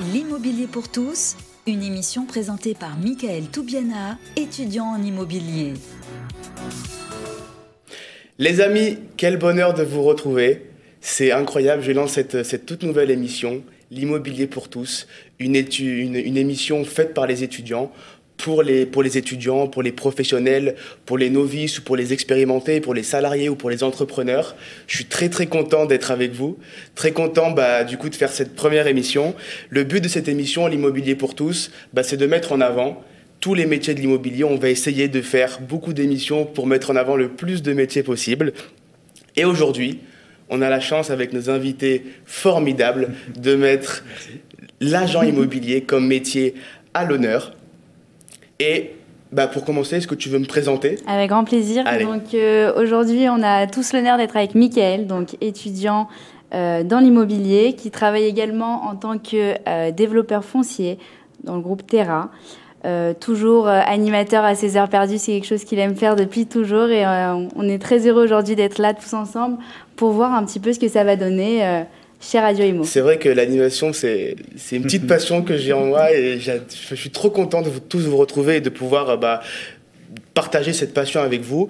L'immobilier pour tous, une émission présentée par Michael Toubiana, étudiant en immobilier. Les amis, quel bonheur de vous retrouver. C'est incroyable, je lance cette, toute nouvelle émission, L'immobilier pour tous, une émission faite par les étudiants pour les, pour les étudiants, pour les professionnels, pour les novices ou pour les expérimentés, pour les salariés ou pour les entrepreneurs. Je suis très très content d'être avec vous, très content bah, du coup de faire cette première émission. Le but de cette émission, l'immobilier pour tous, bah, c'est de mettre en avant tous les métiers de l'immobilier. On va essayer de faire beaucoup d'émissions pour mettre en avant le plus de métiers possible. Et aujourd'hui, on a la chance avec nos invités formidables de mettre l'agent immobilier comme métier à l'honneur. Et bah, pour commencer, est-ce que tu veux me présenter? Avec grand plaisir. Allez. Donc euh, aujourd'hui, on a tous l'honneur d'être avec Mickaël, donc étudiant euh, dans l'immobilier, qui travaille également en tant que euh, développeur foncier dans le groupe Terra. Toujours animateur à ses heures perdues, c'est quelque chose qu'il aime faire depuis toujours et on est très heureux aujourd'hui d'être là tous ensemble pour voir un petit peu ce que ça va donner chez Radio Imo. C'est vrai que l'animation, c'est c'est une petite passion que j'ai en moi et je suis trop content de vous, tous vous retrouver et de pouvoir euh, bah, partager cette passion avec vous.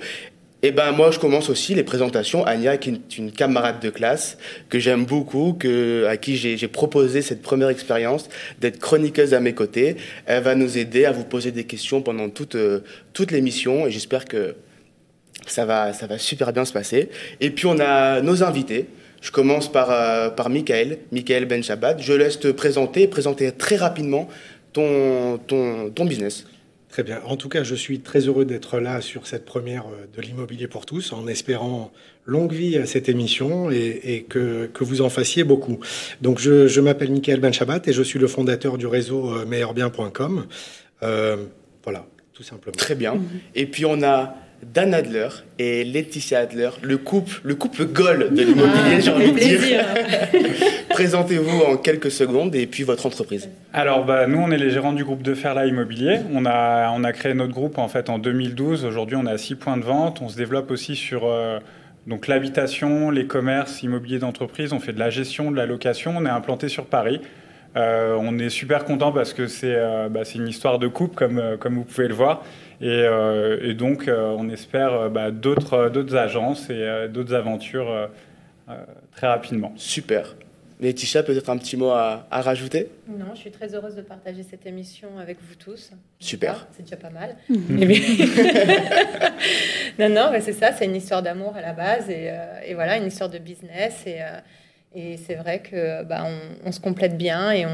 Et ben moi, je commence aussi les présentations. Anya, qui est une camarade de classe que j'aime beaucoup, que, à qui j'ai j'ai proposé cette première expérience d'être chroniqueuse à mes côtés. Elle va nous aider à vous poser des questions pendant toute, euh, toute l'émission et j'espère que ça va, ça va super bien se passer. Et puis on a nos invités. Je commence par, euh, par Michael, Michael Ben Shabbat. Je laisse te présenter, présenter très rapidement ton, ton, ton business. Très bien. En tout cas, je suis très heureux d'être là sur cette première euh, de l'immobilier pour tous, en espérant longue vie à cette émission et, et que, que vous en fassiez beaucoup. Donc, je, je m'appelle Michael Benchabat et je suis le fondateur du réseau euh, meilleurbien.com. Euh, voilà, tout simplement. Très bien. Et puis on a Dan Adler et Laetitia Adler, le couple, le couple goal de l'immobilier, j'ai envie de dire. Présentez-vous en quelques secondes et puis votre entreprise. Alors, bah, nous, on est les gérants du groupe de Ferla Immobilier. On a, on a créé notre groupe en fait en 2012. Aujourd'hui, on a six points de vente. On se développe aussi sur euh, donc l'habitation, les commerces immobiliers d'entreprise. On fait de la gestion, de la location. On est implanté sur Paris. Euh, on est super content parce que c'est euh, bah, c'est une histoire de couple, comme, euh, comme vous pouvez le voir. Et, euh, et donc, euh, on espère euh, bah, d'autres d'autres agences et euh, d'autres aventures euh, euh, très rapidement. Super. Laetitia, peut-être un petit mot à, à rajouter? Non, je suis très heureuse de partager cette émission avec vous tous. Super. Ah, C'est déjà pas mal. Bien- non, non, mais c'est ça, c'est une histoire d'amour à la base et, euh, et voilà, une histoire de business. Et, euh, et c'est vrai que bah, on, on se complète bien et on,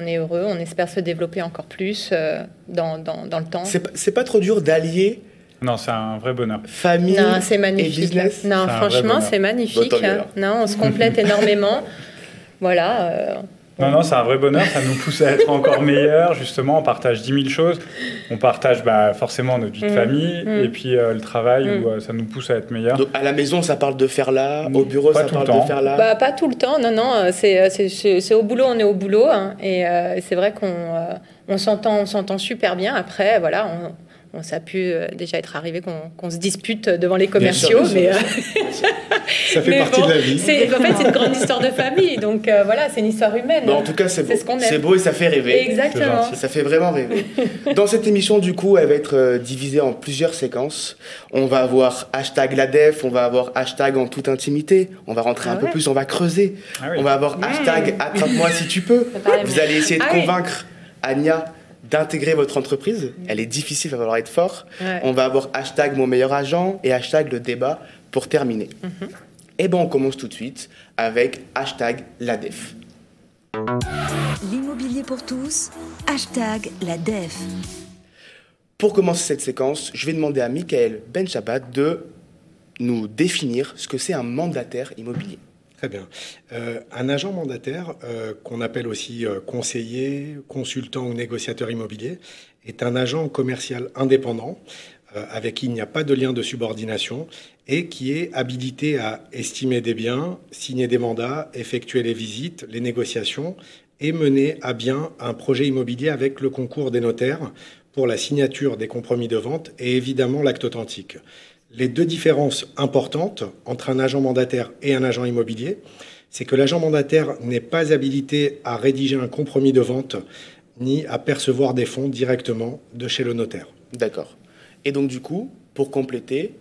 on est heureux. On espère se développer encore plus euh, dans, dans, dans le temps. C'est pas- c'est pas trop dur d'allier Non, c'est un vrai bonheur. famille Non, c'est et magnifique. business Non, franchement, c'est magnifique. Alors. non, on se complète énormément. Voilà. euh, Non, non, c'est un vrai bonheur. Ça nous pousse à être encore meilleurs. Justement, on partage 10 000 choses. On partage bah, forcément notre vie de Mm. famille Mm. et puis euh, le travail Mm. où euh, ça nous pousse à être meilleurs. Donc, à la maison, ça parle de faire là. Au bureau, Pas ça parle de faire là. Bah, pas tout le temps, non, non, euh, c'est, au boulot, on est au boulot, hein, et euh, c'est vrai qu'on euh, on s'entend, on s'entend super bien. Après, voilà, on, ça a pu euh, déjà être arrivé qu'on, se dispute devant les Bien sûr, commerciaux, bien sûr, mais, sûr. Ça fait mais partie bon, de la vie. c'est, en fait, c'est une grande histoire de famille, donc euh, voilà, c'est une histoire humaine. Bah, en tout cas, c'est beau. C'est ce et ça fait rêver. Exactement. Ça fait vraiment rêver. Dans cette émission, du coup, elle va être euh, divisée en plusieurs séquences. On va avoir hashtag la def, on va avoir hashtag en toute intimité, on va rentrer Ah un peu plus, on va creuser. Ah oui. On va avoir hashtag attrape-moi si tu peux. Vous allez essayer de Ah oui. convaincre Anya d'intégrer votre entreprise. Elle est difficile, il va falloir être fort. Ouais. On va avoir hashtag mon meilleur agent et hashtag le débat pour terminer. Mhm. Et ben on commence tout de suite avec hashtag la def. L'immobilier pour tous, hashtag la DEF. Pour commencer cette séquence, je vais demander à Michael Benchabat de nous définir ce que c'est un mandataire immobilier. Très bien. Euh, un agent mandataire, euh, qu'on appelle aussi euh, conseiller, consultant ou négociateur immobilier, est un agent commercial indépendant avec qui il n'y a pas de lien de subordination et qui est habilité à estimer des biens, signer des mandats, effectuer les visites, les négociations et mener à bien un projet immobilier avec le concours des notaires pour la signature des compromis de vente et évidemment l'acte authentique. Les deux différences importantes entre un agent mandataire et un agent immobilier, c'est que l'agent mandataire n'est pas habilité à rédiger un compromis de vente ni à percevoir des fonds directement de chez le notaire. D'accord. Et donc du coup, pour compléter,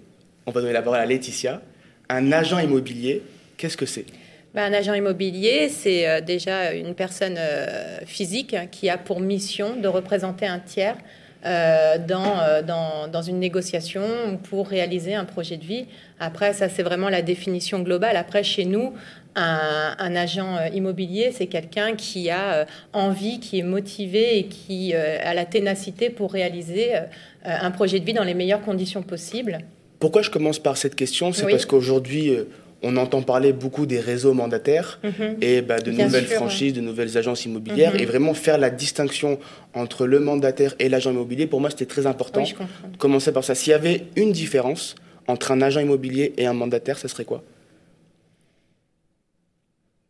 on va donner la parole à Laetitia. Un agent immobilier, qu'est-ce que c'est? Ben, un agent immobilier, c'est euh, déjà une personne euh, physique qui a pour mission de représenter un tiers dans, dans, dans, une négociation pour réaliser un projet de vie. Après, ça, c'est vraiment la définition globale. Après, chez nous, un, un agent immobilier, c'est quelqu'un qui a envie, qui est motivé et qui a la ténacité pour réaliser un projet de vie dans les meilleures conditions possibles. Pourquoi je commence par cette question? C'est parce qu'aujourd'hui, on entend parler beaucoup des réseaux mandataires mhm. et bah, de nouvelles franchises, de nouvelles agences immobilières. Mhm. Et vraiment faire la distinction entre le mandataire et l'agent immobilier, pour moi, c'était très important. commencer par ça. S'il y avait une différence entre un agent immobilier et un mandataire, ce serait quoi?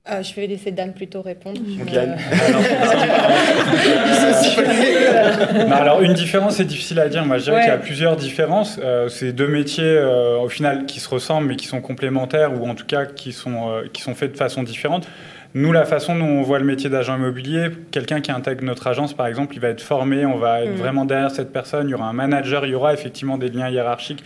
Ah, je vais laisser Dan plutôt répondre. alors, une différence, c'est difficile à dire. Moi, je dirais qu'il y a plusieurs différences. Euh, c'est deux métiers, euh, au final, qui se ressemblent, mais qui sont complémentaires, ou en tout cas qui sont, euh, qui sont faits de façon différente. Nous, la façon dont on voit le métier d'agent immobilier, quelqu'un qui intègre notre agence, par exemple, il va être formé, on va être mm. vraiment derrière cette personne, il y aura un manager, il y aura effectivement des liens hiérarchiques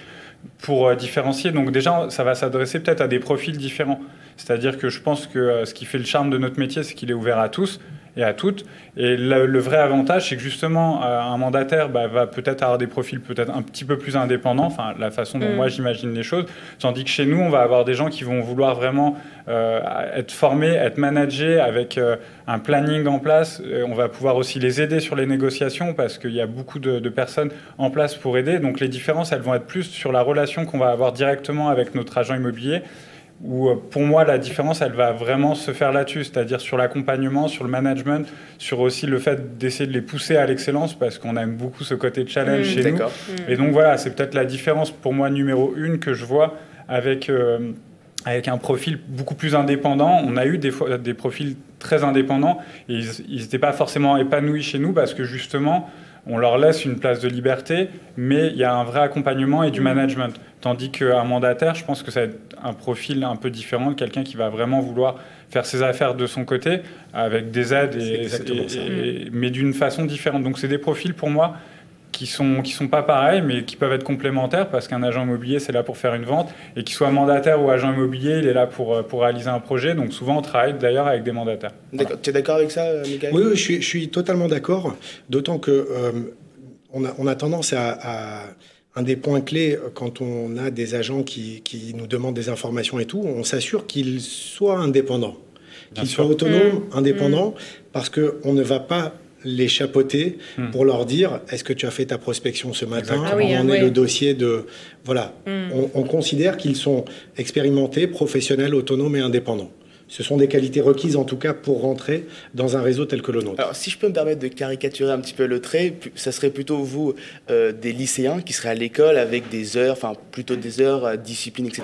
pour différencier. Donc déjà, ça va s'adresser peut-être à des profils différents. C'est-à-dire que je pense que euh, ce qui fait le charme de notre métier, c'est qu'il est ouvert à tous et à toutes. Et le, vrai avantage, c'est que justement, euh, un mandataire bah, va peut-être avoir des profils peut-être un petit peu plus indépendants, enfin la façon dont mm. moi j'imagine les choses, tandis que chez nous, on va avoir des gens qui vont vouloir vraiment euh, être formés, être managés avec un planning en place. on va pouvoir aussi les aider sur les négociations parce qu'il y a beaucoup de, de, personnes en place pour aider. Donc les différences, elles vont être plus sur la relation qu'on va avoir directement avec notre agent immobilier où euh, pour moi la différence elle va vraiment se faire là-dessus, c'est-à-dire sur l'accompagnement, sur le management, sur aussi le fait d'essayer de les pousser à l'excellence parce qu'on aime beaucoup ce côté challenge mmh. chez nous. Mmh. Et donc voilà, c'est peut-être la différence pour moi numéro une que je vois avec euh, avec un profil beaucoup plus indépendant. On a eu des, fois, des profils très indépendants et ils n'étaient pas forcément épanouis chez nous parce que justement on leur laisse une place de liberté, mais il y a un vrai accompagnement et du mmh. management. Tandis qu'un mandataire, je pense que ça va être un profil un peu différent de quelqu'un qui va vraiment vouloir faire ses affaires de son côté, avec des aides, et, mais d'une façon différente. Donc c'est des profils pour moi qui sont qui sont pas pareils, mais qui peuvent être complémentaires parce qu'un agent immobilier c'est là pour faire une vente et qu'il soit mandataire ou agent immobilier, il est là pour pour réaliser un projet. Donc souvent on travaille d'ailleurs avec des mandataires. Tu es d'accord avec ça, Michael? Oui, je, suis, je, suis, totalement d'accord. D'autant que euh, on, a, on a tendance à un des points clés euh, quand on a des agents qui, nous demandent des informations et tout, on s'assure qu'ils soient indépendants, qu'ils soient autonomes, mmh. indépendants, mmh. parce qu'on ne va pas les chapeauter mmh. pour leur dire est-ce que tu as fait ta prospection ce matin ah on est le dossier de voilà on, on considère qu'ils sont expérimentés professionnels autonomes et indépendants ce sont des qualités requises en tout cas pour rentrer dans un réseau tel que le nôtre. Alors si je peux me permettre de caricaturer un petit peu le trait, ça serait plutôt vous euh, des lycéens qui seraient à l'école avec des heures, enfin plutôt des heures, euh, discipline, etc.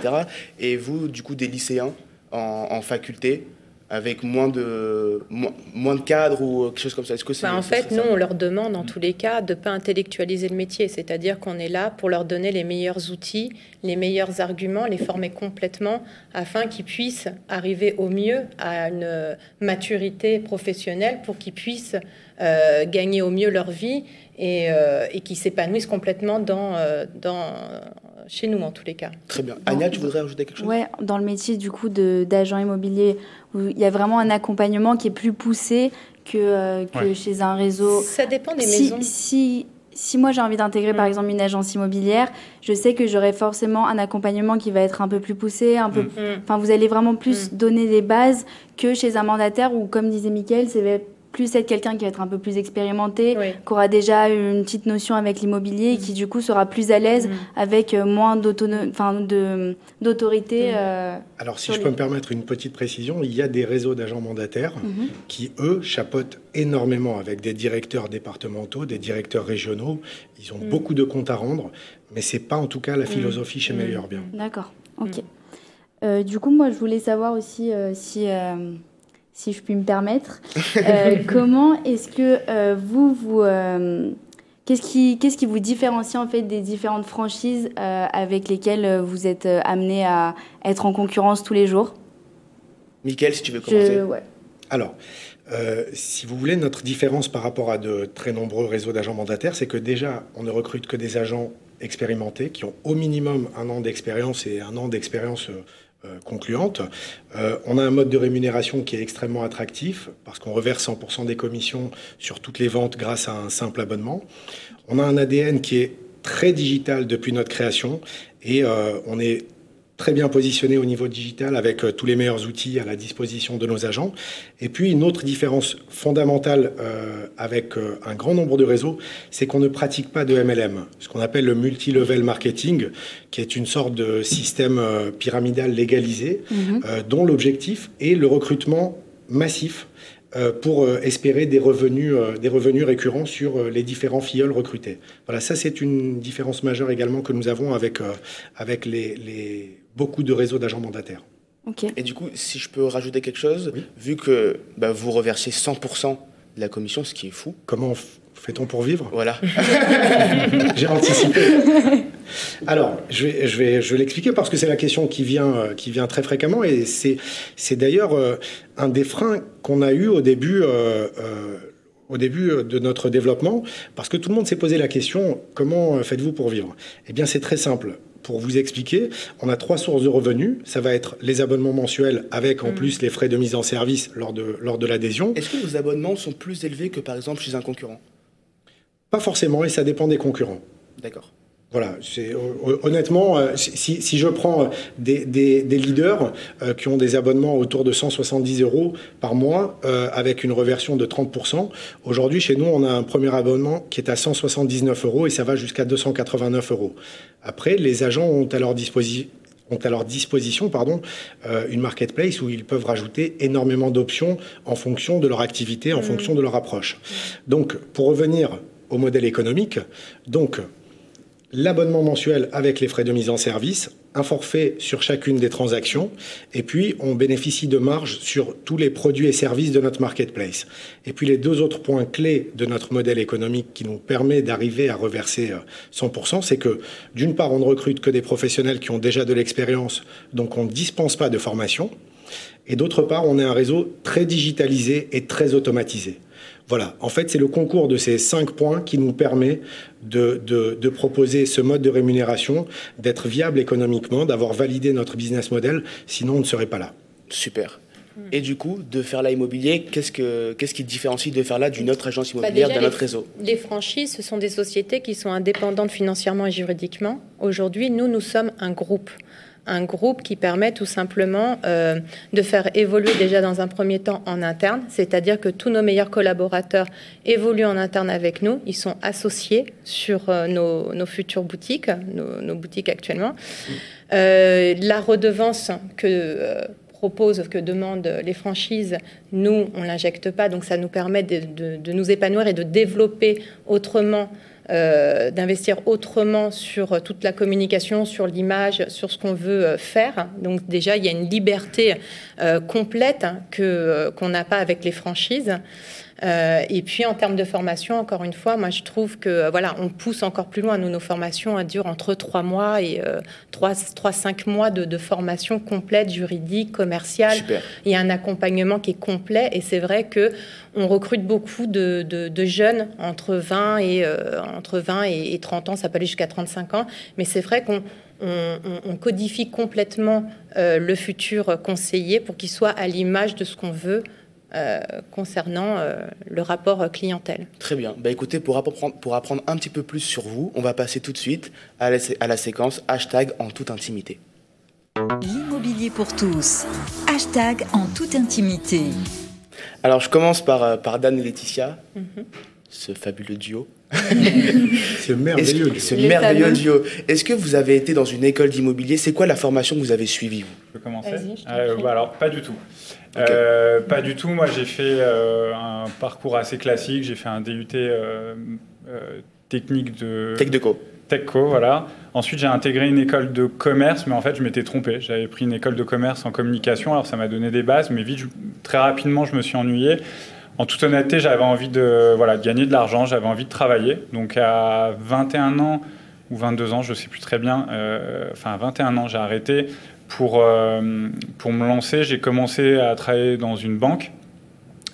Et vous du coup des lycéens en faculté avec moins de, moins, de cadres ou quelque chose comme ça. Est-ce que bah, En fait, nous, on leur demande en tous les cas de ne pas intellectualiser le métier, c'est-à-dire qu'on est là pour leur donner les meilleurs outils, les meilleurs arguments, les former complètement afin qu'ils puissent arriver au mieux à une maturité professionnelle pour qu'ils puissent euh, gagner au mieux leur vie et, euh, et qu'ils s'épanouissent complètement dans, euh, dans, chez nous en tous les cas. Très bien. Anya, tu voudrais ajouter quelque chose? Oui, dans le métier du coup d'agent immobilier, où il y a vraiment un accompagnement qui est plus poussé que, euh, que chez un réseau. Ça dépend des maisons. Si, si moi j'ai envie d'intégrer par mm. exemple une agence immobilière, je sais que j'aurai forcément un accompagnement qui va être un peu plus poussé, un peu. Mm. Enfin, vous allez vraiment plus mm. donner des bases que chez un mandataire où, comme disait Mickaël, c'est plus être quelqu'un qui va être un peu plus expérimenté, qui aura déjà une petite notion avec l'immobilier et qui du coup sera plus à l'aise mm. avec euh, moins d'autorité. Mm. Euh, Alors si je peux me permettre une petite précision, il y a des réseaux d'agents mandataires mm-hmm. qui, eux, chapeautent énormément avec des directeurs départementaux, des directeurs régionaux. Ils ont mm. beaucoup de comptes à rendre, mais c'est pas en tout cas la philosophie chez Meilleur Bien. D'accord, ok. Euh, du coup, moi, je voulais savoir aussi si si je puis me permettre. Euh, comment est-ce que euh, vous, vous euh, qu'est-ce qui, qu'est-ce qui vous différencie en fait des différentes franchises avec lesquelles vous êtes amené à être en concurrence tous les jours? Mickaël, si tu veux commencer. Alors, si vous voulez, notre différence par rapport à de très nombreux réseaux d'agents mandataires, c'est que déjà, on ne recrute que des agents expérimentés qui ont au minimum un an d'expérience et un an d'expérience euh, euh, concluante. on a un mode de rémunération qui est extrêmement attractif parce qu'on reverse 100% des commissions sur toutes les ventes grâce à un simple abonnement. On a un ADN qui est très digital depuis notre création et on est très bien positionné au niveau digital avec euh, tous les meilleurs outils à la disposition de nos agents. Et puis une autre différence fondamentale euh, avec euh, un grand nombre de réseaux, c'est qu'on ne pratique pas de MLM, ce qu'on appelle le multi-level marketing, qui est une sorte de système pyramidal légalisé, mhm. dont l'objectif est le recrutement massif pour espérer des revenus, des revenus récurrents sur les différents filleuls recrutés. Voilà, ça c'est une différence majeure également que nous avons avec, avec les, les beaucoup de réseaux d'agents mandataires. Et du coup, si je peux rajouter quelque chose, vu que bah, vous reversez 100% de la commission, ce qui est fou. Comment fait-on pour vivre? Voilà. J'ai anticipé. Alors, je vais, je vais, je vais l'expliquer parce que c'est la question qui vient, euh, qui vient très fréquemment et c'est, c'est d'ailleurs euh, un des freins qu'on a eu au début. Euh, au début de notre développement, parce que tout le monde s'est posé la question comment faites-vous pour vivre? Eh bien, c'est très simple pour vous expliquer, on a trois sources de revenus. Ça va être les abonnements mensuels avec en mm. plus les frais de mise en service lors de, lors de l'adhésion. Est-ce que vos abonnements sont plus élevés que par exemple chez un concurrent? Pas forcément et ça dépend des concurrents. D'accord. Voilà, c'est honnêtement, euh, si, si, je prends des, des, des leaders euh, qui ont des abonnements autour de 170 euros par mois euh, avec une reversion de 30%, aujourd'hui chez nous on a un premier abonnement qui est à 179 euros et ça va jusqu'à 289 euros. Après, les agents ont à leur disposition ont à leur disposition pardon, une marketplace où ils peuvent rajouter énormément d'options en fonction de leur activité, en mmh. fonction de leur approche. Donc, pour revenir au modèle économique, donc l'abonnement mensuel avec les frais de mise en service, un forfait sur chacune des transactions, et puis on bénéficie de marge sur tous les produits et services de notre marketplace. Et puis les deux autres points clés de notre modèle économique qui nous permet d'arriver à reverser 100%, euh, c'est que d'une part, on ne recrute que des professionnels qui ont déjà de l'expérience, donc on ne dispense pas de formation, et d'autre part, on est un réseau très digitalisé et très automatisé. Voilà, en fait, c'est le concours de ces cinq points qui nous permet de, de, proposer ce mode de rémunération, d'être viable économiquement, d'avoir validé notre business model, sinon on ne serait pas là. Super. Et du coup, de faire là immobilier, qu'est-ce, que, qu'est-ce qui différencie de faire là d'une autre agence bah, immobilière, d'un autre réseau? Les franchises, ce sont des sociétés qui sont indépendantes financièrement et juridiquement. Aujourd'hui, nous, nous sommes un groupe un groupe qui permet tout simplement euh, de faire évoluer déjà dans un premier temps en interne, c'est-à-dire que tous nos meilleurs collaborateurs évoluent en interne avec nous, ils sont associés sur euh, nos, futures boutiques, nos, boutiques actuellement. Euh, la redevance que propose, que demandent les franchises, nous, on l'injecte pas, donc ça nous permet de nous épanouir et de développer autrement euh, d'investir autrement sur toute la communication, sur l'image, sur ce qu'on veut euh, faire. Donc déjà, il y a une liberté euh, complète hein, que qu'on n'a pas avec les franchises. Euh, et puis en termes de formation, encore une fois, moi je trouve que voilà, on pousse encore plus loin. Nous, nos formations elles durent entre trois mois et euh, trois, trois, cinq mois de, formation complète, juridique, commerciale. Il y a un accompagnement qui est complet et c'est vrai que on recrute beaucoup de, de, jeunes entre 20 et euh, entre 20 et, 30 ans, ça peut aller jusqu'à 35 ans, mais c'est vrai qu'on on, codifie complètement le futur conseiller pour qu'il soit à l'image de ce qu'on veut euh, concernant euh, le rapport clientèle. Très bien. Bah, écoutez, pour apprendre, pour apprendre un petit peu plus sur vous, on va passer tout de suite à la, à la séquence hashtag en toute intimité. L'immobilier pour tous. Hashtag en toute intimité. Alors, je commence par, euh, par Dan et Laetitia, mhm. ce fabuleux duo. ce merveilleux duo. Ce merveilleux duo. Est-ce que vous avez été dans une école d'immobilier? C'est quoi la formation que vous avez suivie, vous? Je peux commencer bah, Alors, pas du tout. Euh, pas du tout. Moi, j'ai fait euh, un parcours assez classique. J'ai fait un DUT euh, technique de. Tech de co. Techco, voilà. Ensuite, j'ai intégré une école de commerce, mais en fait, je m'étais trompé. J'avais pris une école de commerce en communication, alors ça m'a donné des bases, mais vite, très rapidement, je me suis ennuyé. En toute honnêteté, j'avais envie de, voilà, de gagner de l'argent, j'avais envie de travailler. Donc, à 21 ans ou 22 ans, je ne sais plus très bien, enfin, à 21 ans, j'ai arrêté pour, euh, pour me lancer, j'ai commencé à travailler dans une banque.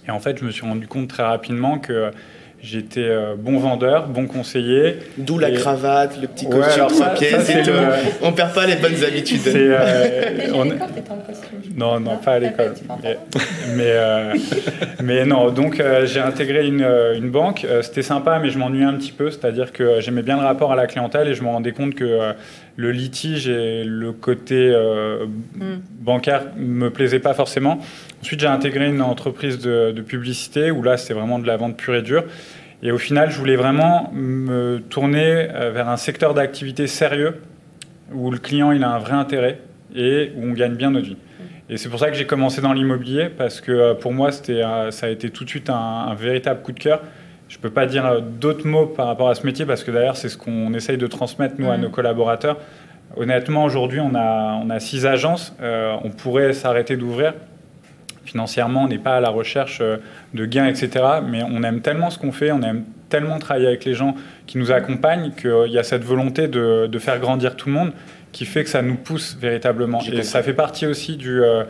Et en fait, je me suis rendu compte très rapidement que J'étais euh, bon vendeur, bon conseiller. D'où la cravate, le petit costume ouais, pièces et tout. On perd pas les bonnes habitudes. Euh, on... Non, non, pas à l'école. Mais, euh, mais, non, donc euh, j'ai intégré une, une banque. C'était sympa, mais je m'ennuyais un petit peu. C'est-à-dire que j'aimais bien le rapport à la clientèle et je me rendais compte que le litige et le côté mm. bancaire me plaisaient pas forcément. Ensuite, j'ai intégré une entreprise de, publicité où là, c'était vraiment de la vente pure et dure. Et au final, je voulais vraiment me tourner euh, vers un secteur d'activité sérieux où le client il a un vrai intérêt et où on gagne bien notre vie. Et c'est pour ça que j'ai commencé dans l'immobilier parce que euh, pour moi, c'était, euh, ça a été tout de suite un, véritable coup de cœur. Je ne peux pas dire d'autres mots par rapport à ce métier parce que d'ailleurs, c'est ce qu'on essaye de transmettre, nous, à nos collaborateurs. Honnêtement, aujourd'hui, on a, on a six agences. on pourrait s'arrêter d'ouvrir financièrement, on n'est pas à la recherche euh, de gains, etc. Mais on aime tellement ce qu'on fait, on aime tellement travailler avec les gens qui nous accompagnent qu'il y a cette volonté de, faire grandir tout le monde qui fait que ça nous pousse véritablement. Et ça fait partie aussi du, euh,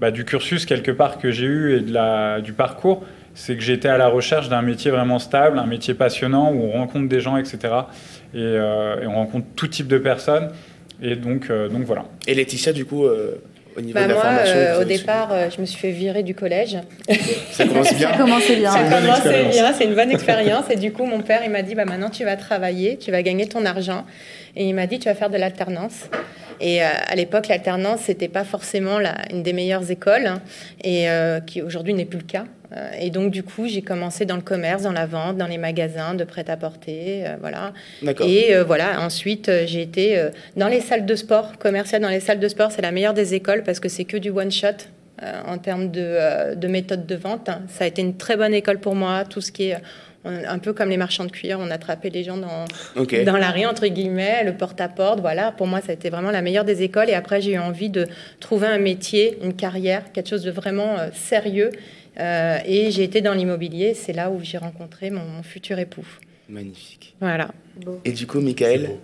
bah, du cursus quelque part que j'ai eu et de la, du parcours. C'est que j'étais à la recherche d'un métier vraiment stable, un métier passionnant où on rencontre des gens, etc. Euh, et, on rencontre tout type de personnes. Et donc, donc voilà. Et Laetitia, du coup, au niveau bah, de la moi, formation euh, au départ, euh, je me suis fait virer du collège. Ça commence bien. Ça commençait bien. Ça commençait bien, c'est une bonne expérience. Et du coup, mon père, il m'a dit, bah, maintenant, tu vas travailler, tu vas gagner ton argent. Et il m'a dit, tu vas faire de l'alternance. Et euh, à l'époque, l'alternance, c'était pas forcément la, une des meilleures écoles, hein, et qui aujourd'hui n'est plus le cas. Euh, et donc, du coup, j'ai commencé dans le commerce, dans la vente, dans les magasins de prêt-à-porter. Euh, voilà. Et euh, voilà, ensuite, j'ai été dans les salles de sport, commercial dans les salles de sport. C'est la meilleure des écoles parce que c'est que du one-shot. en termes de, de, méthode de vente. Ça a été une très bonne école pour moi. Tout ce qui est un peu comme les marchands de cuir, on attrapait les gens dans, dans la rue, entre guillemets, le porte-à-porte. Voilà, pour moi, ça a été vraiment la meilleure des écoles. Et après, j'ai eu envie de trouver un métier, une carrière, quelque chose de vraiment sérieux euh, et j'ai été dans l'immobilier, c'est là où j'ai rencontré mon, futur époux. Magnifique. Voilà. Et du coup, Michael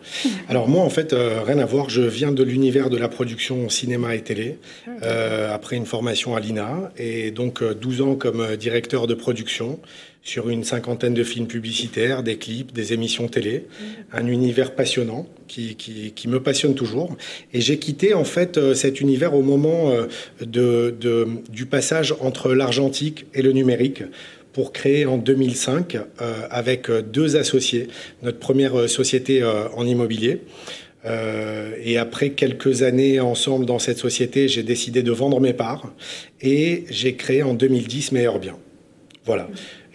Alors moi, en fait, euh, rien à voir. Je viens de l'univers de la production cinéma et télé, euh, après une formation à l'INA, et donc 12 ans comme directeur de production sur une cinquantaine de films publicitaires, des clips, des émissions télé. Un univers passionnant qui, qui, me passionne toujours. Et j'ai quitté en fait euh, cet univers au moment euh, de, de, du passage entre l'argentique et le numérique pour créer en 2005 euh, avec deux associés notre première société en immobilier. et après quelques années ensemble dans cette société, j'ai décidé de vendre mes parts et j'ai créé en 2010 Meilleur Bien. Voilà.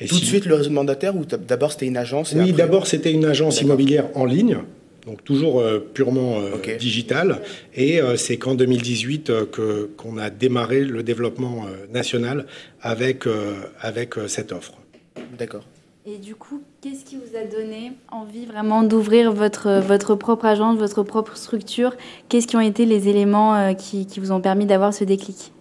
Tout de suite le réseau de mandataires ou d'abord c'était une agence Oui, d'abord c'était une agence immobilière en ligne. Donc toujours euh, purement euh, digital. Et euh, c'est qu'en 2018 que, qu'on a démarré le développement national avec, avec cette offre. D'accord. Et du coup, qu'est-ce qui vous a donné envie vraiment d'ouvrir votre, votre propre agence, votre propre structure? Qu'est-ce qui ont été les éléments qui, qui vous ont permis d'avoir ce déclic?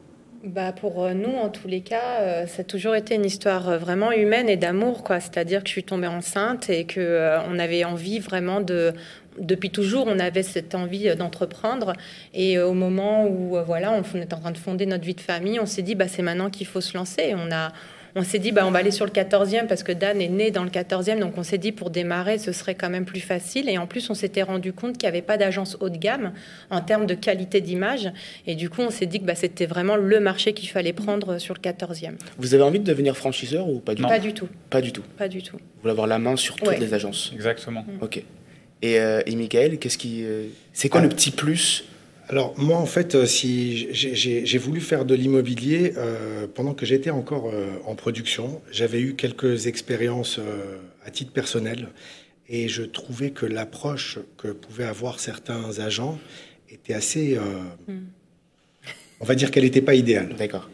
Bah pour nous, en tous les cas, ça a toujours été une histoire vraiment humaine et d'amour, quoi. C'est-à-dire que je suis tombée enceinte et que on avait envie vraiment de, depuis toujours, on avait cette envie d'entreprendre. Et au moment où, voilà, on est en train de fonder notre vie de famille, on s'est dit, bah c'est maintenant qu'il faut se lancer. On a on s'est dit, bah, on va aller sur le 14e parce que Dan est né dans le 14e. Donc, on s'est dit, pour démarrer, ce serait quand même plus facile. Et en plus, on s'était rendu compte qu'il n'y avait pas d'agence haut de gamme en termes de qualité d'image. Et du coup, on s'est dit que bah, c'était vraiment le marché qu'il fallait prendre sur le 14e. Vous avez envie de devenir franchiseur ou pas du tout? Pas du tout. Pas du tout. Pas du tout. Vous voulez avoir la main sur toutes les agences? Exactement. Ok. Et, euh, et Michael, qu'est-ce qui, euh, c'est quoi le petit plus? Alors moi en fait, euh, si j'ai voulu faire de l'immobilier euh, pendant que j'étais encore euh, en production, j'avais eu quelques expériences à titre personnel et je trouvais que l'approche que pouvaient avoir certains agents était assez, hmm. on va dire qu'elle n'était pas idéale. D'accord.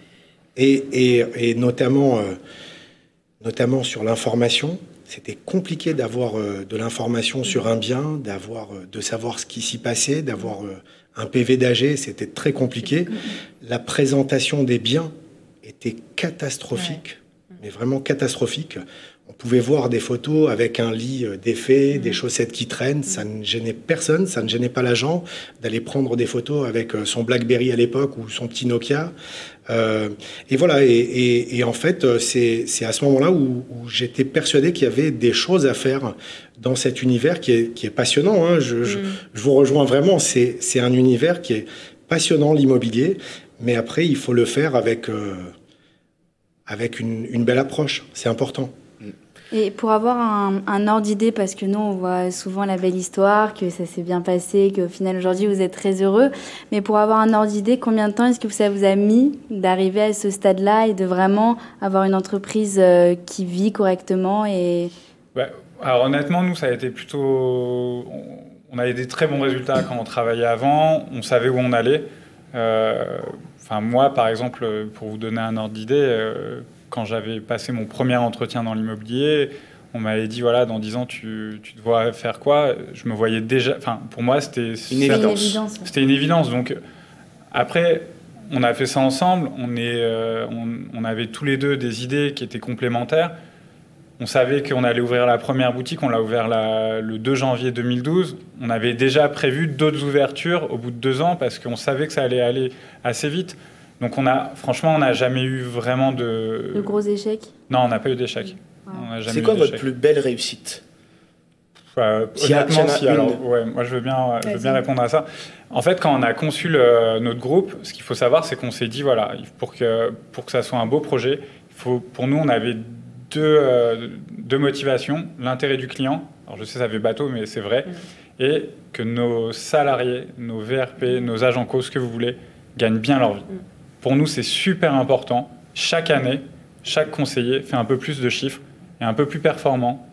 Et, et, et, notamment, notamment sur l'information, c'était compliqué d'avoir de l'information sur un bien, d'avoir, de savoir ce qui s'y passait, d'avoir un PV d'AG, c'était très compliqué. La présentation des biens était catastrophique. mais vraiment catastrophique. On pouvait voir des photos avec un lit euh, défait, des chaussettes qui traînent. Ça ne gênait personne, ça ne gênait pas l'agent d'aller prendre des photos avec euh, son BlackBerry à l'époque ou son petit Nokia. Euh, et voilà, et, et, et en fait, euh, c'est c'est à ce moment-là où, où j'étais persuadé qu'il y avait des choses à faire dans cet univers qui est, qui est passionnant. Hein. Je, je, je vous rejoins vraiment, c'est c'est un univers qui est passionnant, l'immobilier, mais après, il faut le faire avec, euh, avec une, une belle approche, c'est important. Et pour avoir un, ordre d'idée, parce que nous, on voit souvent la belle histoire, que ça s'est bien passé, qu'au final, aujourd'hui, vous êtes très heureux. Mais pour avoir un ordre d'idée, combien de temps est-ce que ça vous a mis d'arriver à ce stade-là et de vraiment avoir une entreprise euh, qui vit correctement et... Ouais. Alors honnêtement, nous, ça a été plutôt... On avait des très bons résultats quand on travaillait avant, on savait où on allait. Euh, Enfin, moi, par exemple, pour vous donner un ordre d'idée, euh, quand j'avais passé mon premier entretien dans l'immobilier, on m'avait dit voilà, dans 10 ans, tu, tu dois faire quoi? Je me voyais déjà. Enfin, pour moi, c'était Une évidence. C'était une évidence. Donc, après, on a fait ça ensemble. On, est, euh, on, on avait tous les deux des idées qui étaient complémentaires. On savait qu'on allait ouvrir la première boutique. On l'a ouvert la- le 2 janvier 2012. On avait déjà prévu d'autres ouvertures au bout de deux ans parce qu'on savait que ça allait aller assez vite. Donc, on a, franchement, on n'a jamais eu vraiment de. Le gros échec Non, on n'a pas eu d'échec. Ouais. On n'a jamais C'est eu quoi votre plus belle réussite? Euh, honnêtement, si, alors, ouais, moi je veux bien, je veux bien répondre à ça. En fait, quand on a conçu le- notre groupe, ce qu'il faut savoir, c'est qu'on s'est dit, voilà, il- pour que, pour que ça soit un beau projet, il faut, pour nous, on avait deux, euh, deux motivations. L'intérêt du client, alors je sais, ça fait bateau, mais c'est vrai, et que nos salariés, nos VRP, nos agents co, ce que vous voulez, gagnent bien leur vie. Pour nous, c'est super important. Chaque année, chaque conseiller fait un peu plus de chiffres et un peu plus performant.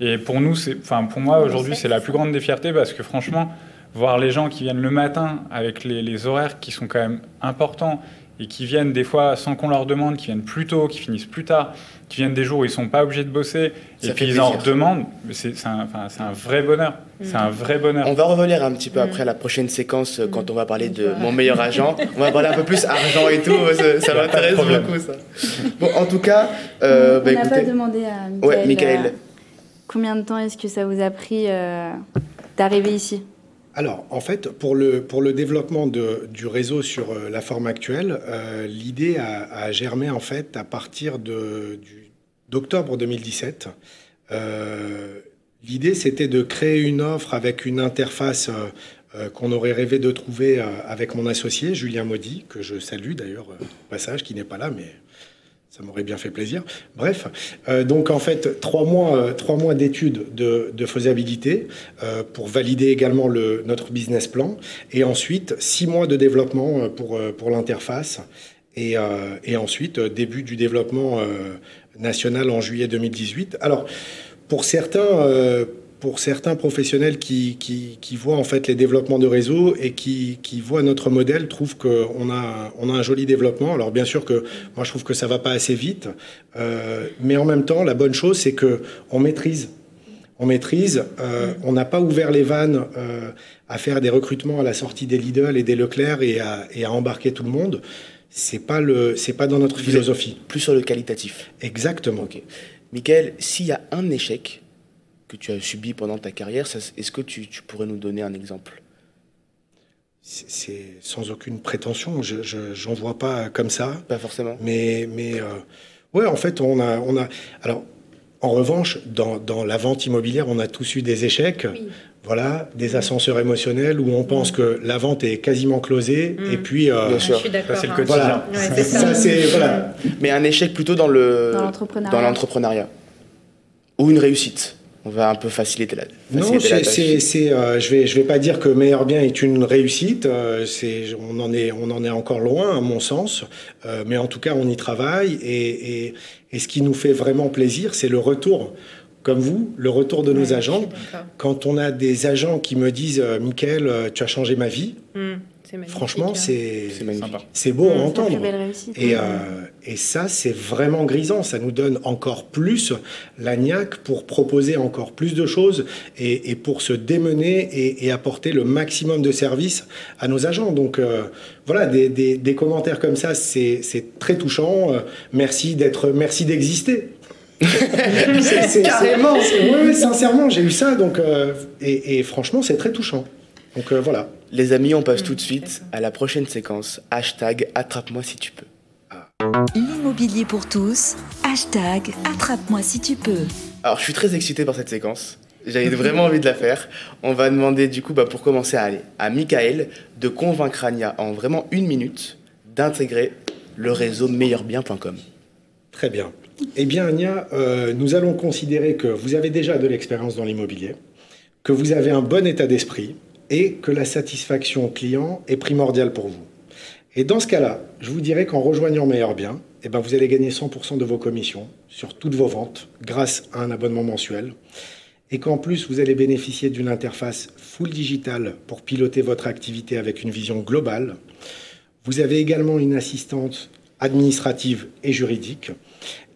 Et pour nous, c'est, enfin pour moi aujourd'hui, c'est la plus grande des fiertés parce que franchement, voir les gens qui viennent le matin avec les, les horaires qui sont quand même importants et qui viennent des fois sans qu'on leur demande, qui viennent plus tôt, qui finissent plus tard, qui viennent des jours où ils sont pas obligés de bosser Ça et puis ils en redemandent, c'est, un, vrai bonheur. C'est un vrai bonheur. On va revenir un petit peu Mm. après la prochaine séquence euh, quand on va parler de mon meilleur agent. On va parler un peu plus argent et tout, ça, m'intéresse beaucoup ça. Bon, en tout cas, euh, On bah, n'a pas demandé à Michael, ouais, Michael, euh, combien de temps est-ce que ça vous a pris euh, d'arriver ici? Alors, en fait, pour le, pour développement du réseau sur euh, la forme actuelle, euh, l'idée a, germé en fait à partir d'octobre 2017. Euh, l'idée, c'était de créer une offre avec une interface qu'on aurait rêvé de trouver avec mon associé, Julien Maudy, que je salue d'ailleurs au passage, qui n'est pas là, mais ça m'aurait bien fait plaisir. Bref, euh, donc en fait, trois mois, euh, mois d'études de, faisabilité euh, pour valider également le, notre business plan, et ensuite six mois de développement pour, pour l'interface, et, et ensuite début du développement national en juillet 2018. Alors, pour certains, pour certains professionnels qui, qui, qui voient en fait les développements de réseau et qui, qui voient notre modèle, trouvent qu'on a, on a un joli développement. Alors bien sûr que moi je trouve que ça va pas assez vite, euh, mais en même temps la bonne chose c'est que on maîtrise. On maîtrise. euh, on n'a pas ouvert les vannes euh, à faire des recrutements à la sortie des Lidl et des Leclerc et à, et à embarquer tout le monde. C'est pas le, c'est pas dans notre philosophie. plus sur le qualitatif. Exactement. Ok. Michael, s'il y a un échec que tu as subi pendant ta carrière, est-ce que tu, tu pourrais nous donner un exemple? C'est sans aucune prétention. Je, j'en vois pas comme ça. Pas forcément. Mais, mais euh, ouais, en fait, on a, on a. Alors, en revanche, dans, dans la vente immobilière, on a tous eu des échecs. Oui. Voilà, des ascenseurs émotionnels où on pense que la vente est quasiment closée. Mm. Et puis, euh, Bien Ah, sûr. Je suis d'accord. Ça, c'est le hein. quotidien. voilà. Ouais, c'est ça. ça, c'est. Voilà. Mais un échec plutôt dans le dans l'entrepreneuriat. Ou une réussite. On va un peu faciliter la. Non, la c'est, tâche. c'est, c'est, euh, je vais, je vais pas dire que meilleur bien est une réussite. euh, c'est, on en est, on en est encore loin, à mon sens. Euh, mais en tout cas, on y travaille. Et, et, et ce qui nous fait vraiment plaisir, c'est le retour, comme vous, le retour de nos Ouais, agents. Quand on a des agents qui me disent, euh, Michael, tu as changé ma vie. C'est magnifique, Franchement, hein. c'est, C'est magnifique. Sympa. c'est beau à Mm, C'est la plus entendre. belle réussite. Et, euh, Et ça, c'est vraiment grisant. Ça nous donne encore plus la niaque pour proposer encore plus de choses et, pour se démener et, apporter le maximum de services à nos agents. Donc euh, voilà, des, commentaires comme ça, c'est très touchant. Euh, merci d'être, merci d'exister. Carrément. Oui, sincèrement, j'ai eu ça. Donc, euh, et, franchement, c'est très touchant. Donc voilà. Les amis, on passe tout de suite à la prochaine séquence. Hashtag attrape-moi si tu peux. L'immobilier pour tous, hashtag attrape-moi si tu peux. Alors je suis très excité par cette séquence. J'avais vraiment envie de la faire. On va demander du coup, bah, pour commencer à aller, à Michael de convaincre Ania en vraiment une minute d'intégrer le réseau meilleurbien.com. Très bien. Eh bien Ania, euh, nous allons considérer que vous avez déjà de l'expérience dans l'immobilier, que vous avez un bon état d'esprit et que la satisfaction client est primordiale pour vous. Et dans ce cas-là, je vous dirais qu'en rejoignant Meilleur Bien, eh ben vous allez gagner 100% de vos commissions sur toutes vos ventes grâce à un abonnement mensuel. Et qu'en plus, vous allez bénéficier d'une interface full digital pour piloter votre activité avec une vision globale. Vous avez également une assistante administrative et juridique.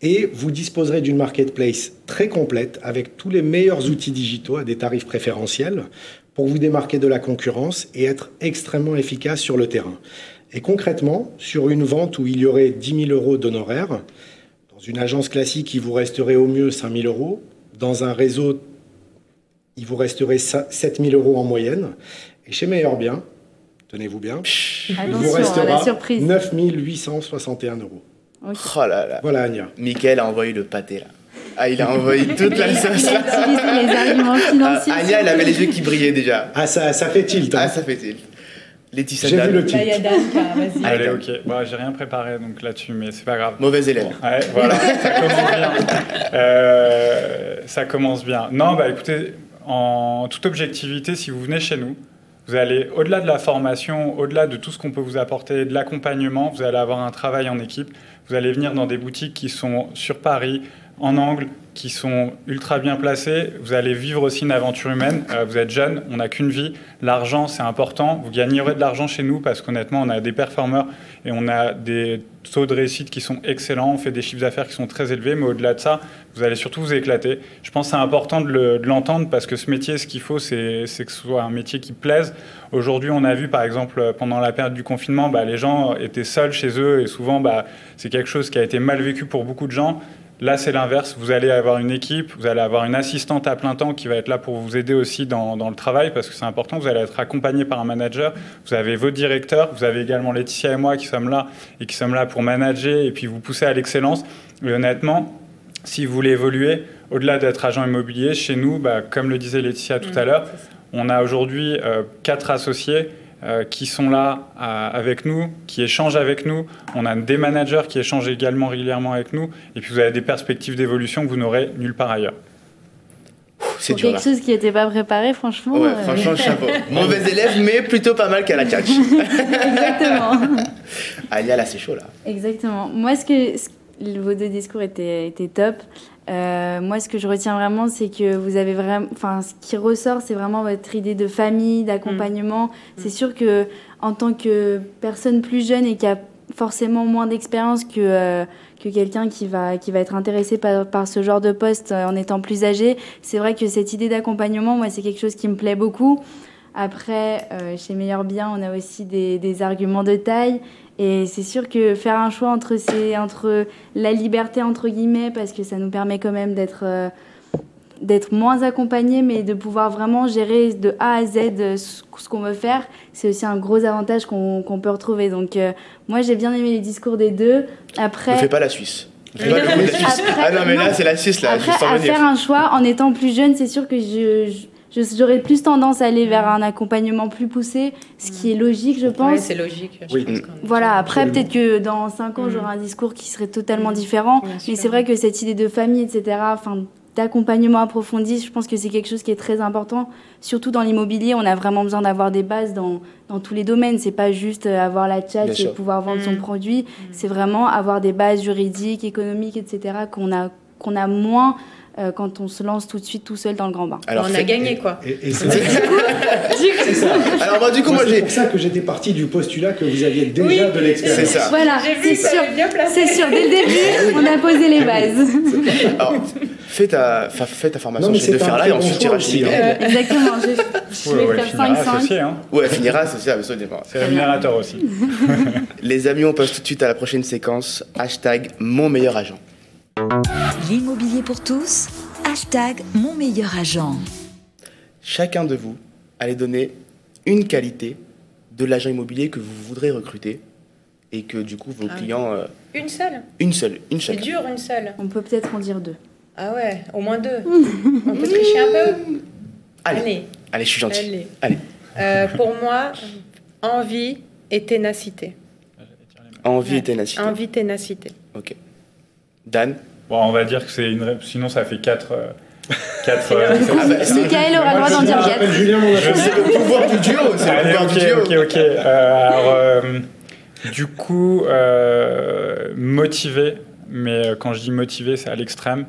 Et vous disposerez d'une marketplace très complète avec tous les meilleurs outils digitaux à des tarifs préférentiels pour vous démarquer de la concurrence et être extrêmement efficace sur le terrain. Et concrètement, sur une vente où il y aurait 10 000 euros d'honoraires, dans une agence classique, il vous resterait au mieux 5 000 euros. Dans un réseau, il vous resterait 7 000 euros en moyenne. Et chez Meilleur Bien, tenez-vous bien, il vous restera 9 861 euros. Oh là là. Voilà, Anya. Mickaël a envoyé le pâté là. Ah, il a envoyé toute la sauce là. les arguments financiers. Ah, Anya, elle avait les yeux qui brillaient déjà. Ah, ça, ça fait tilt. Hein. Ah, ça fait tilt. Laetitia J'ai vu le titre. vas-y. Allez, ok. Bon, j'ai rien préparé donc là-dessus, mais c'est pas grave. Mauvais élève. Ouais, voilà, ça commence bien. Euh, ça commence bien. Non, bah écoutez, en toute objectivité, si vous venez chez nous, vous allez, au-delà de la formation, au-delà de tout ce qu'on peut vous apporter, de l'accompagnement, vous allez avoir un travail en équipe. Vous allez venir dans des boutiques qui sont sur Paris, en angle, qui sont ultra bien placés. Vous allez vivre aussi une aventure humaine. Euh, vous êtes jeune, on n'a qu'une vie. L'argent, c'est important. Vous gagnerez de l'argent chez nous parce qu'honnêtement, on a des performeurs et on a des taux de réussite qui sont excellents. On fait des chiffres d'affaires qui sont très élevés, mais au-delà de ça, vous allez surtout vous éclater. Je pense que c'est important de l'entendre parce que ce métier, ce qu'il faut, c'est que ce soit un métier qui plaise. Aujourd'hui, on a vu, par exemple, pendant la période du confinement, bah, les gens étaient seuls chez eux et souvent, bah, c'est quelque chose qui a été mal vécu pour beaucoup de gens. Là, c'est l'inverse. Vous allez avoir une équipe, vous allez avoir une assistante à plein temps qui va être là pour vous aider aussi dans, le travail parce que c'est important. Vous allez être accompagné par un manager. Vous avez vos directeurs. Vous avez également Laetitia et moi qui sommes là et qui sommes là pour manager et puis vous pousser à l'excellence. Et honnêtement, si vous voulez évoluer, au-delà d'être agent immobilier, chez nous, bah, comme le disait Laetitia tout à mmh, l'heure, on a aujourd'hui euh, quatre associés euh, qui sont là euh, avec nous, qui échangent avec nous. On a des managers qui échangent également régulièrement avec nous. Et puis vous avez des perspectives d'évolution que vous n'auvez nulle part ailleurs. C'est quelque chose qui n'était pas préparé, franchement. Ouais, euh, franchement, chapeau. Mauvais élève, mais plutôt pas mal qu'à la catch. Exactement. Alia, là, c'est chaud, là. Exactement. Moi, ce que, vos deux discours étaient, étaient top. Euh, moi, ce que je retiens vraiment, c'est que vous avez vraiment, enfin, ce qui ressort, c'est vraiment votre idée de famille, d'accompagnement. Mm. C'est sûr que en tant que personne plus jeune et qui a forcément moins d'expérience que euh, que quelqu'un qui va qui va être intéressé par, par ce genre de poste euh, en étant plus âgé, c'est vrai que cette idée d'accompagnement, moi, c'est quelque chose qui me plaît beaucoup. Après, chez Meilleur Bien, on a aussi des, des arguments de taille et c'est sûr que faire un choix entre, ces, entre la liberté, entre guillemets, parce que ça nous permet quand même d'être euh, d'être moins accompagné, mais de pouvoir vraiment gérer de A à Z ce qu'on veut faire, c'est aussi un gros avantage qu'on peut retrouver. Donc euh, moi, j'ai bien aimé les discours des deux. Après... Ne fais pas la Suisse. Ne fais pas le coup de la Suisse. ah non, mais là, c'est la Suisse. Là, Après, à faire un choix en étant plus jeune, c'est sûr que je j'aurais plus tendance à aller vers un accompagnement plus poussé, ce qui est logique, je pense. Oui, c'est logique. Oui. Voilà, après, peut-être que dans 5 ans, j'aurai un discours qui serait totalement différent. mais c'est vrai que cette idée de famille, etc., enfin, d'accompagnement approfondi, je pense que c'est quelque chose qui est très important. Surtout dans l'immobilier, on a vraiment besoin d'avoir des bases dans, dans tous les domaines. C'est pas juste euh, avoir la chat et pouvoir vendre son mm. produit. Mm. C'est vraiment avoir des bases juridiques, économiques, etc., qu'on a qu'on a moins euh, quand on se lance tout de suite tout seul dans le grand bain. Alors, on a gagné quoi. Et, et c'est ça. Alors moi du coup moi, c'est pour ça que j'étais parti du postulat que vous aviez déjà de l'expérience. C'est ça. Voilà, c'est sûr. C'est sûr. Dès le début, on a posé les bases. Alors, fais ta, fais ta formation chez De Ferla et ensuite tu iras chez euh, Exactement. Je, ouais, vais faire 5-5. Hein. Ouais, finira associé, absolument. C'est rémunérateur aussi. Les amis, on passe tout de suite à la prochaine séquence. Hashtag mon meilleur agent. L'immobilier pour tous, hashtag mon meilleur agent. Chacun de vous allez donner une qualité de l'agent immobilier que vous voudrez recruter et que du coup vos ah clients... Euh, une seule Une seule, une C'est dur, une seule. On peut peut-être en dire deux. Ah ouais, au moins deux. On peut tricher un peu Allez, allez, je suis gentil. Allez. Euh, pour moi, envie et ténacité. Envie et ténacité. Envie, ténacité. Ok. Dan bon, On va dire que c'est une. Sinon, ça fait 4. 4 euh, ah bah, Michael aura le droit d'en dire 4. C'est le pouvoir du duo. C'est le pouvoir okay, du duo. Ok, ok. Euh, alors, euh, du coup, euh, motivé. Mais quand je dis motivé, c'est à l'extrême.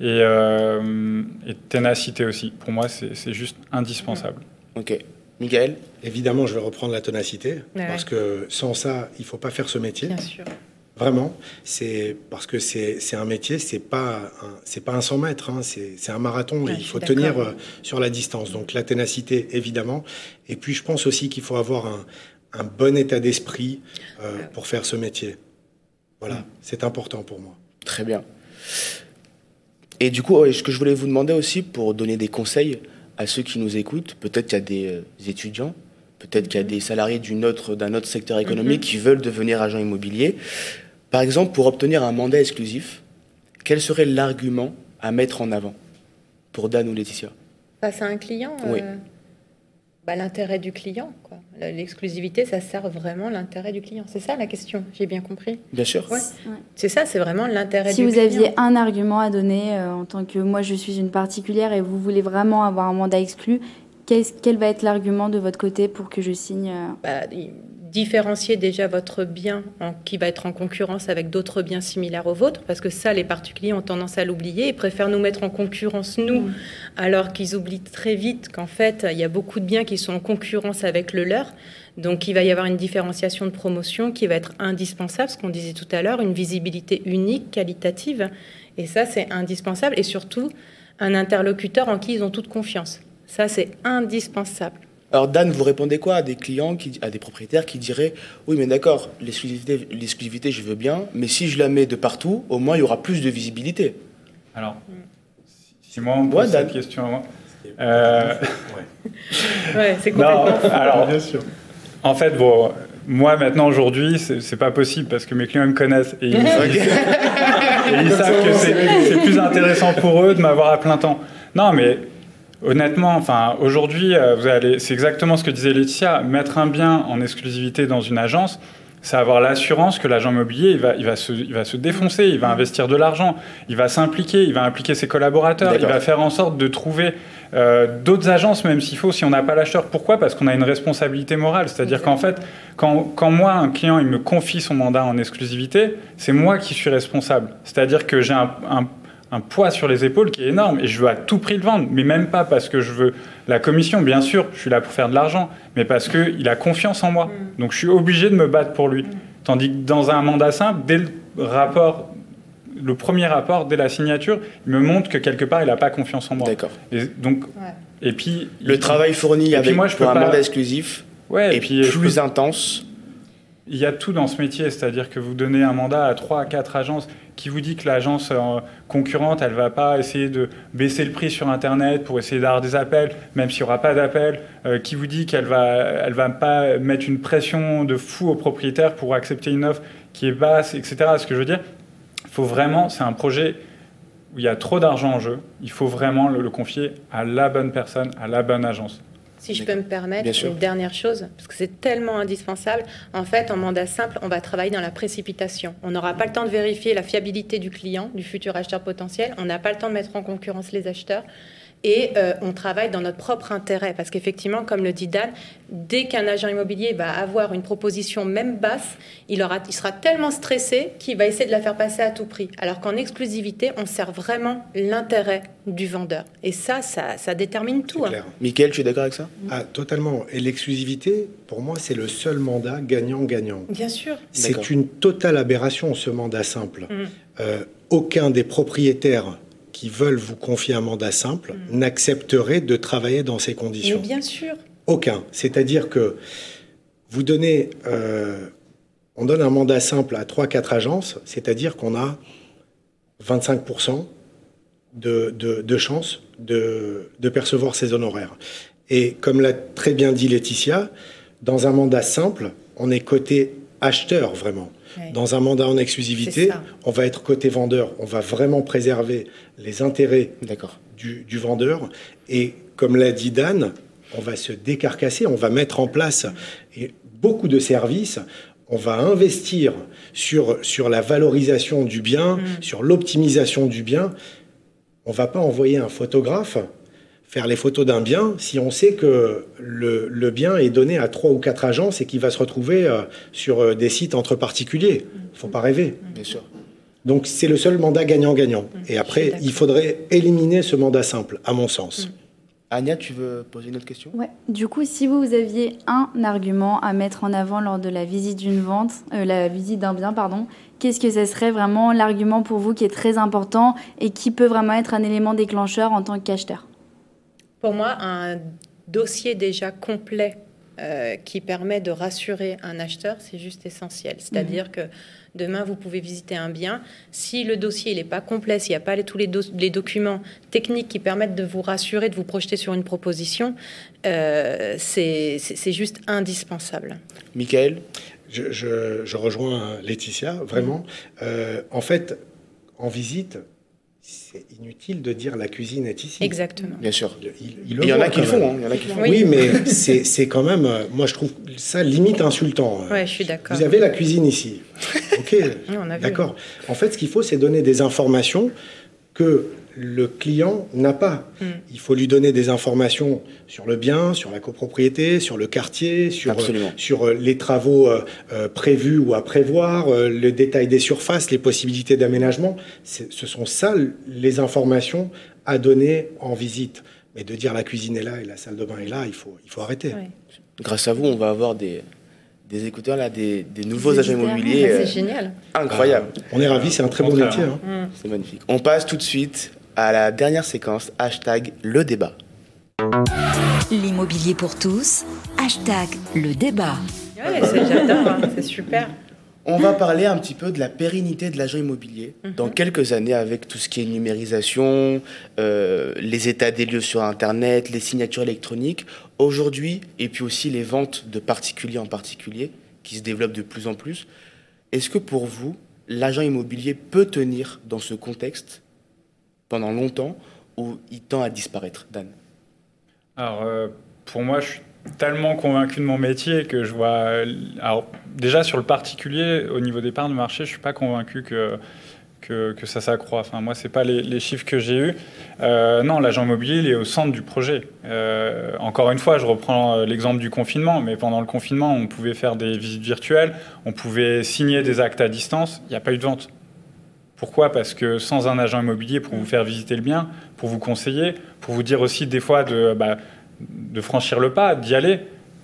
Et, et, ténacité aussi. Pour moi, c'est juste indispensable. Ok. Michael Évidemment, je vais reprendre la ténacité. Ouais. Parce que sans ça, il ne faut pas faire ce métier. Bien sûr. Vraiment, c'est parce que c'est un métier, c'est pas c'est pas un 100 mètres, hein, c'est un marathon. Ouais, il faut tenir euh, sur la distance. Donc la ténacité, évidemment. Et puis je pense aussi qu'il faut avoir un, un bon état d'esprit euh, pour faire ce métier. Voilà, mmh. c'est important pour moi. Très bien. Et du coup, ce que je voulais vous demander aussi pour donner des conseils à ceux qui nous écoutent, peut-être qu'il y a des euh, étudiants, peut-être qu'il y a des salariés d'un autre, autre secteur économique mmh. qui veulent devenir agent immobilier. Par exemple, pour obtenir un mandat exclusif, quel serait l'argument à mettre en avant pour Dan ou Laetitia? Face à un client oui. euh, bah, L'intérêt du client. L'exclusivité, ça sert vraiment l'intérêt du client. C'est ça la question, j'ai bien compris? Bien sûr. Ouais. Ouais. C'est ça, c'est vraiment l'intérêt si du client. Si vous aviez un argument à donner euh, en tant que moi je suis une particulière et vous voulez vraiment avoir un mandat exclu, quel, quel va être l'argument de votre côté pour que je signe euh... bah, différencier déjà votre bien en, qui va être en concurrence avec d'autres biens similaires aux vôtres, parce que ça, les particuliers ont tendance à l'oublier et préfèrent nous mettre en concurrence, nous, mmh. alors qu'ils oublient très vite qu'en fait, il y a beaucoup de biens qui sont en concurrence avec le leur. Donc, il va y avoir une différenciation de promotion qui va être indispensable, ce qu'on disait tout à l'heure, une visibilité unique, qualitative. Et ça, c'est indispensable. Et surtout, un interlocuteur en qui ils ont toute confiance. Ça, c'est indispensable. Alors Dan, vous répondez quoi à des clients, qui, à des propriétaires qui diraient oui mais d'accord, l'exclusivité, je veux bien, mais si je la mets de partout, au moins il y aura plus de visibilité. Alors, si moi on me pose ouais, cette question à moi. Euh... ouais, c'est complètement. Non, alors, bien sûr. En fait, bon, moi maintenant aujourd'hui, c'est, pas possible parce que mes clients me connaissent et ils, okay. et ils savent que c'est plus intéressant pour eux de m'avoir à plein temps. Non, mais Honnêtement, enfin, aujourd'hui, allez, c'est exactement ce que disait Laetitia. Mettre un bien en exclusivité dans une agence, c'est avoir l'assurance que l'agent immobilier, il va, il, va se, il va se défoncer, il va investir de l'argent, il va s'impliquer, il va impliquer ses collaborateurs, il va faire en sorte de trouver euh, d'autres agences, même s'il faut, si on n'a pas l'acheteur. Pourquoi? Parce qu'on a une responsabilité morale. C'est-à-dire qu'en fait, quand, quand, moi, un client, il me confie son mandat en exclusivité, c'est moi qui suis responsable. C'est-à-dire que j'ai un, un un poids sur les épaules qui est énorme et je veux à tout prix le vendre, mais même pas parce que je veux la commission, bien sûr, je suis là pour faire de l'argent, mais parce qu'il a confiance en moi. Mm. Donc je suis obligé de me battre pour lui. Mm. Tandis que dans un mandat simple, dès le rapport, le premier rapport, dès la signature, il me montre que quelque part il n'a pas confiance en moi. D'accord. Et donc, ouais. et puis le il, travail fourni avec moi, je pour un pas... mandat exclusif ouais, est puis, plus peux... intense. Il y a tout dans ce métier, c'est-à-dire que vous donnez un mandat à 3 à 4 agences qui vous dit que l'agence concurrente, elle ne va pas essayer de baisser le prix sur Internet pour essayer d'avoir des appels, même s'il n'y aura pas d'appels, euh, qui vous dit qu'elle ne va, elle va pas mettre une pression de fou aux propriétaires pour accepter une offre qui est basse, etc. Ce que je veux dire, faut vraiment, c'est un projet où il y a trop d'argent en jeu, il faut vraiment le confier à la bonne personne, à la bonne agence. Si je peux me permettre une dernière chose, parce que c'est tellement indispensable. En fait, en mandat simple, on va travailler dans la précipitation. On n'aura pas le temps de vérifier la fiabilité du client, du futur acheteur potentiel. On n'a pas le temps de mettre en concurrence les acheteurs. Et euh, on travaille dans notre propre intérêt, parce qu'effectivement, comme le dit Dan, dès qu'un agent immobilier va avoir une proposition même basse, il, aura, il sera tellement stressé qu'il va essayer de la faire passer à tout prix. Alors qu'en exclusivité, on sert vraiment l'intérêt du vendeur. Et ça, ça, détermine tout. Hein. Mickaël, tu es d'accord avec ça? Ah, Totalement. Et l'exclusivité, pour moi, c'est le seul mandat gagnant-gagnant. Bien sûr. C'est une totale aberration, ce mandat simple. Mm. Euh, aucun des propriétaires qui veulent vous confier un mandat simple mm. n'accepterait de travailler dans ces conditions. bien sûr. Aucun. C'est-à-dire que vous donnez, euh, on donne un mandat simple à 3-4 agences, c'est-à-dire qu'on a 25% de, de, chances de, de percevoir ces honoraires. Et comme l'a très bien dit Laetitia, dans un mandat simple, on est côté acheteur vraiment. Dans un mandat en exclusivité, on va être côté vendeur. On va vraiment préserver les intérêts du, du, vendeur. Et comme l'a dit Dan, on va se décarcasser, on va mettre en place beaucoup de services. On va investir sur, sur la valorisation du bien, mm. sur l'optimisation du bien. On va pas envoyer un photographe faire les photos d'un bien si on sait que le, bien est donné à trois ou quatre agences et qu'il va se retrouver euh, sur euh, des sites entre particuliers. Il faut pas rêver. Bien sûr. Donc c'est le seul mandat gagnant-gagnant. Mmh. Et après, il faudrait éliminer ce mandat simple, à mon sens. Mmh. Anya, tu veux poser une autre question? Ouais. Du coup, si vous aviez un argument à mettre en avant lors de la visite d'une vente, euh, la visite d'un bien, pardon, qu'est-ce que ce serait vraiment l'argument pour vous qui est très important et qui peut vraiment être un élément déclencheur en tant qu'acheteur? Pour moi, un dossier déjà complet euh, qui permet de rassurer un acheteur, c'est juste essentiel. C'est-à-dire mhm. que demain, vous pouvez visiter un bien. Si le dossier n'est pas complet, s'il n'y a pas les, tous les, les, documents techniques qui permettent de vous rassurer, de vous projeter sur une proposition, euh, c'est juste indispensable. Michael? Je, je, rejoins Laetitia, vraiment. Mhm. Euh, en fait, en visite, c'est inutile de dire la cuisine est ici. Exactement. Bien sûr. Il, y, en a qui le font. Hein. Oui. mais c'est quand même, euh, moi je trouve ça limite insultant. Oui, je suis d'accord. Vous avez la cuisine ici. Ok, d'accord. En fait, ce qu'il faut, c'est donner des informations que le client n'a pas. Hmm. Il faut lui donner des informations sur le bien, sur la copropriété, sur le quartier, sur, euh, sur euh, les travaux euh, prévus ou à prévoir, le détail des surfaces, les possibilités d'aménagement. Ce sont ça les informations à donner en visite. Mais de dire la cuisine est là et la salle de bain est là, il faut, il faut arrêter. Grâce à vous, on va avoir des, des écouteurs, là, des, nouveaux agents immobiliers. c'est génial. Incroyable. on est ravis, c'est un très bon métier. Hein. Hmm. C'est magnifique. On passe tout de suite à la dernière séquence, hashtag le débat. L'immobilier pour tous, hashtag le débat. Ouais, j'adore, hein, c'est super. On va parler un petit peu de la pérennité de l'agent immobilier mhm. dans quelques années avec tout ce qui est numérisation, euh, les états des lieux sur Internet, les signatures électroniques. Aujourd'hui, et puis aussi les ventes de particuliers en particulier qui se développent de plus en plus. Est-ce que pour vous, l'agent immobilier peut tenir dans ce contexte pendant longtemps ou il tend à disparaître, Dan Alors, euh, pour moi, je suis tellement convaincu de mon métier que je vois. Alors, déjà, sur le particulier, au niveau des parts de marché, je ne suis pas convaincu que. Que, ça s'accroît. Enfin, moi, ce pas les, chiffres que j'ai eus. Euh, non, l'agent immobilier, il est au centre du projet. Euh, encore une fois, je reprends l'exemple du confinement, mais pendant le confinement, on pouvait faire des visites virtuelles, on pouvait signer des actes à distance, il n'y a pas eu de vente. Pourquoi? Parce que sans un agent immobilier pour vous faire visiter le bien, pour vous conseiller, pour vous dire aussi des fois de, bah, franchir le pas, d'y aller,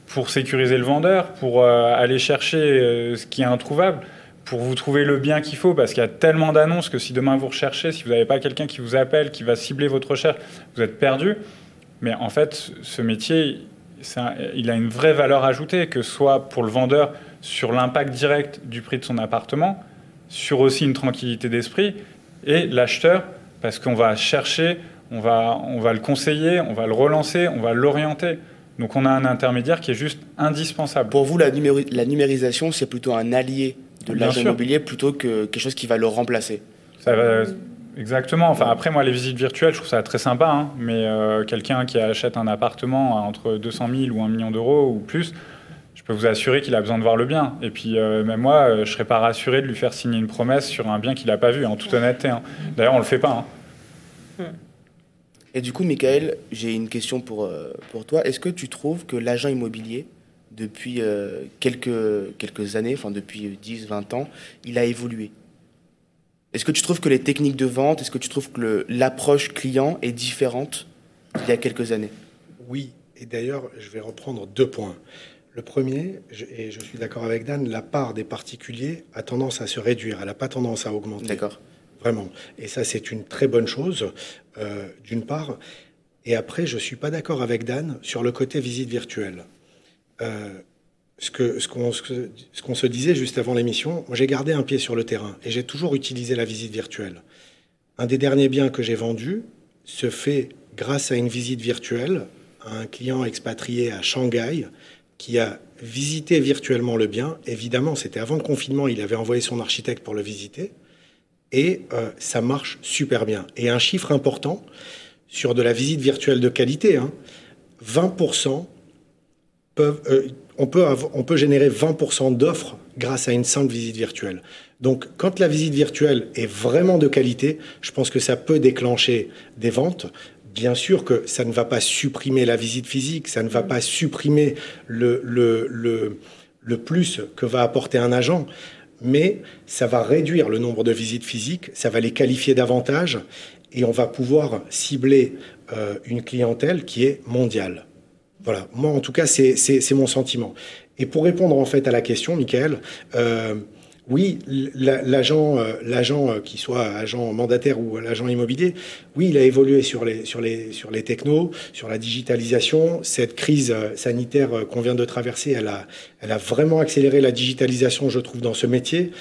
pour sécuriser le vendeur, pour euh, aller chercher euh, ce qui est introuvable, pour vous trouver le bien qu'il faut, parce qu'il y a tellement d'annonces que si demain vous recherchez, si vous n'avez pas quelqu'un qui vous appelle, qui va cibler votre recherche, vous êtes perdu. Mais en fait, ce métier, il a une vraie valeur ajoutée, que ce soit pour le vendeur sur l'impact direct du prix de son appartement, sur aussi une tranquillité d'esprit, et l'acheteur, parce qu'on va chercher, on va, on va le conseiller, on va le relancer, on va l'orienter. Donc on a un intermédiaire qui est juste indispensable. Pour vous, la, la numérisation, c'est plutôt un allié de l'agent immobilier plutôt que quelque chose qui va le remplacer ça va, Exactement. Enfin, après, moi, les visites virtuelles, je trouve ça très sympa. Hein. mais euh, quelqu'un qui achète un appartement à entre 200 000 ou 1 million d'euros ou plus, je peux vous assurer qu'il a besoin de voir le bien. Et puis, euh, même moi, euh, je ne serais pas rassuré de lui faire signer une promesse sur un bien qu'il n'a pas vu, en toute honnêteté. Hein. D'ailleurs, on ne le fait pas. Hein. Et du coup, Michael, j'ai une question pour, pour toi. Est-ce que tu trouves que l'agent immobilier, depuis quelques, quelques années, enfin depuis 10, 20 ans, il a évolué? Est-ce que tu trouves que les techniques de vente, est-ce que tu trouves que l'approche client est différente il y a quelques années? Oui, et d'ailleurs, je vais reprendre deux points. Le premier, et je suis d'accord avec Dan, la part des particuliers a tendance à se réduire, elle n'a pas tendance à augmenter. D'accord. Vraiment. Et ça, c'est une très bonne chose, euh, d'une part. Et après, je ne suis pas d'accord avec Dan sur le côté visite virtuelle. Euh, ce qu'on ce qu'on se disait juste avant l'émission, moi j'ai gardé un pied sur le terrain et j'ai toujours utilisé la visite virtuelle. Un des derniers biens que j'ai vendus se fait grâce à une visite virtuelle à un client expatrié à Shanghai qui a visité virtuellement le bien. Évidemment, c'était avant le confinement, il avait envoyé son architecte pour le visiter. Et euh, ça marche super bien. Et un chiffre important sur de la visite virtuelle de qualité, 20% hein, peuvent, euh, on, peut on peut générer 20% d'offres grâce à une simple visite virtuelle. Donc, quand la visite virtuelle est vraiment de qualité, je pense que ça peut déclencher des ventes. Bien sûr que ça ne va pas supprimer la visite physique, ça ne va pas supprimer le, le, le, le plus que va apporter un agent, mais ça va réduire le nombre de visites physiques, ça va les qualifier davantage et on va pouvoir cibler euh, une clientèle qui est mondiale. Voilà, moi en tout cas, c'est mon sentiment. Et pour répondre en fait à la question, Michael, euh, oui, l'agent, euh, l'agent euh, qui soit agent mandataire ou l'agent immobilier, oui, il a évolué sur les, sur les, sur les technos, sur la digitalisation. Cette crise euh, sanitaire qu'on vient de traverser, elle a, elle a vraiment accéléré la digitalisation, je trouve, dans ce métier.